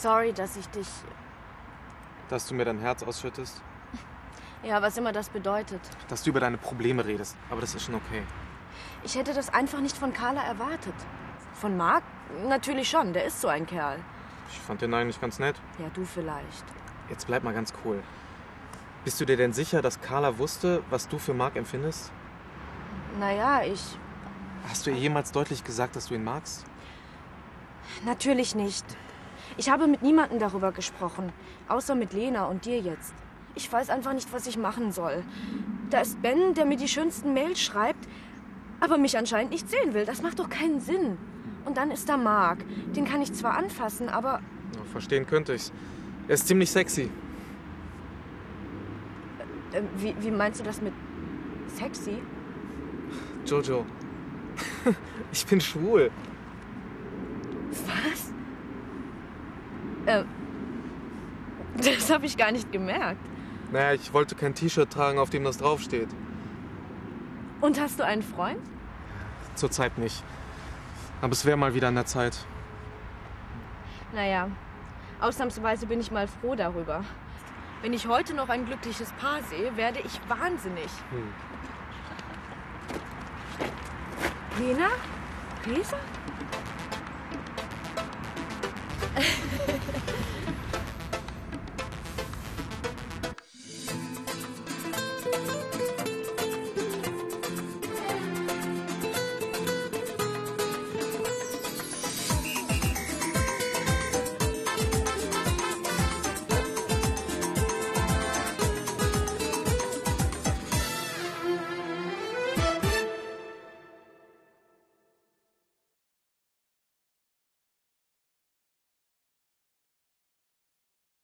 Sorry, dass ich dich. Dass du mir dein Herz ausschüttest? Ja, was immer das bedeutet. Dass du über deine Probleme redest. Aber das ist schon okay. Ich hätte das einfach nicht von Carla erwartet. Von Marc natürlich schon, der ist so ein Kerl. Ich fand den eigentlich ganz nett. Ja, du vielleicht. Jetzt bleib mal ganz cool. Bist du dir denn sicher, dass Carla wusste, was du für Marc empfindest? Naja, ich. Hast du ihr jemals deutlich gesagt, dass du ihn magst? Natürlich nicht. Ich habe mit niemandem darüber gesprochen, außer mit Lena und dir jetzt. Ich weiß einfach nicht, was ich machen soll. Da ist Ben, der mir die schönsten Mails schreibt, aber mich anscheinend nicht sehen will. Das macht doch keinen Sinn. Und dann ist da Marc. Den kann ich zwar anfassen, aber verstehen könnte ich's. Er ist ziemlich sexy. äh, wie, wie meinst du das mit sexy? Jojo. ich bin schwul. Was? Äh, das habe ich gar nicht gemerkt. Naja, ich wollte kein T-Shirt tragen, auf dem das draufsteht. Und hast du einen Freund? Zurzeit nicht. Aber es wäre mal wieder an der Zeit. Naja, ausnahmsweise bin ich mal froh darüber. Wenn ich heute noch ein glückliches Paar sehe, werde ich wahnsinnig. Lena? Lisa?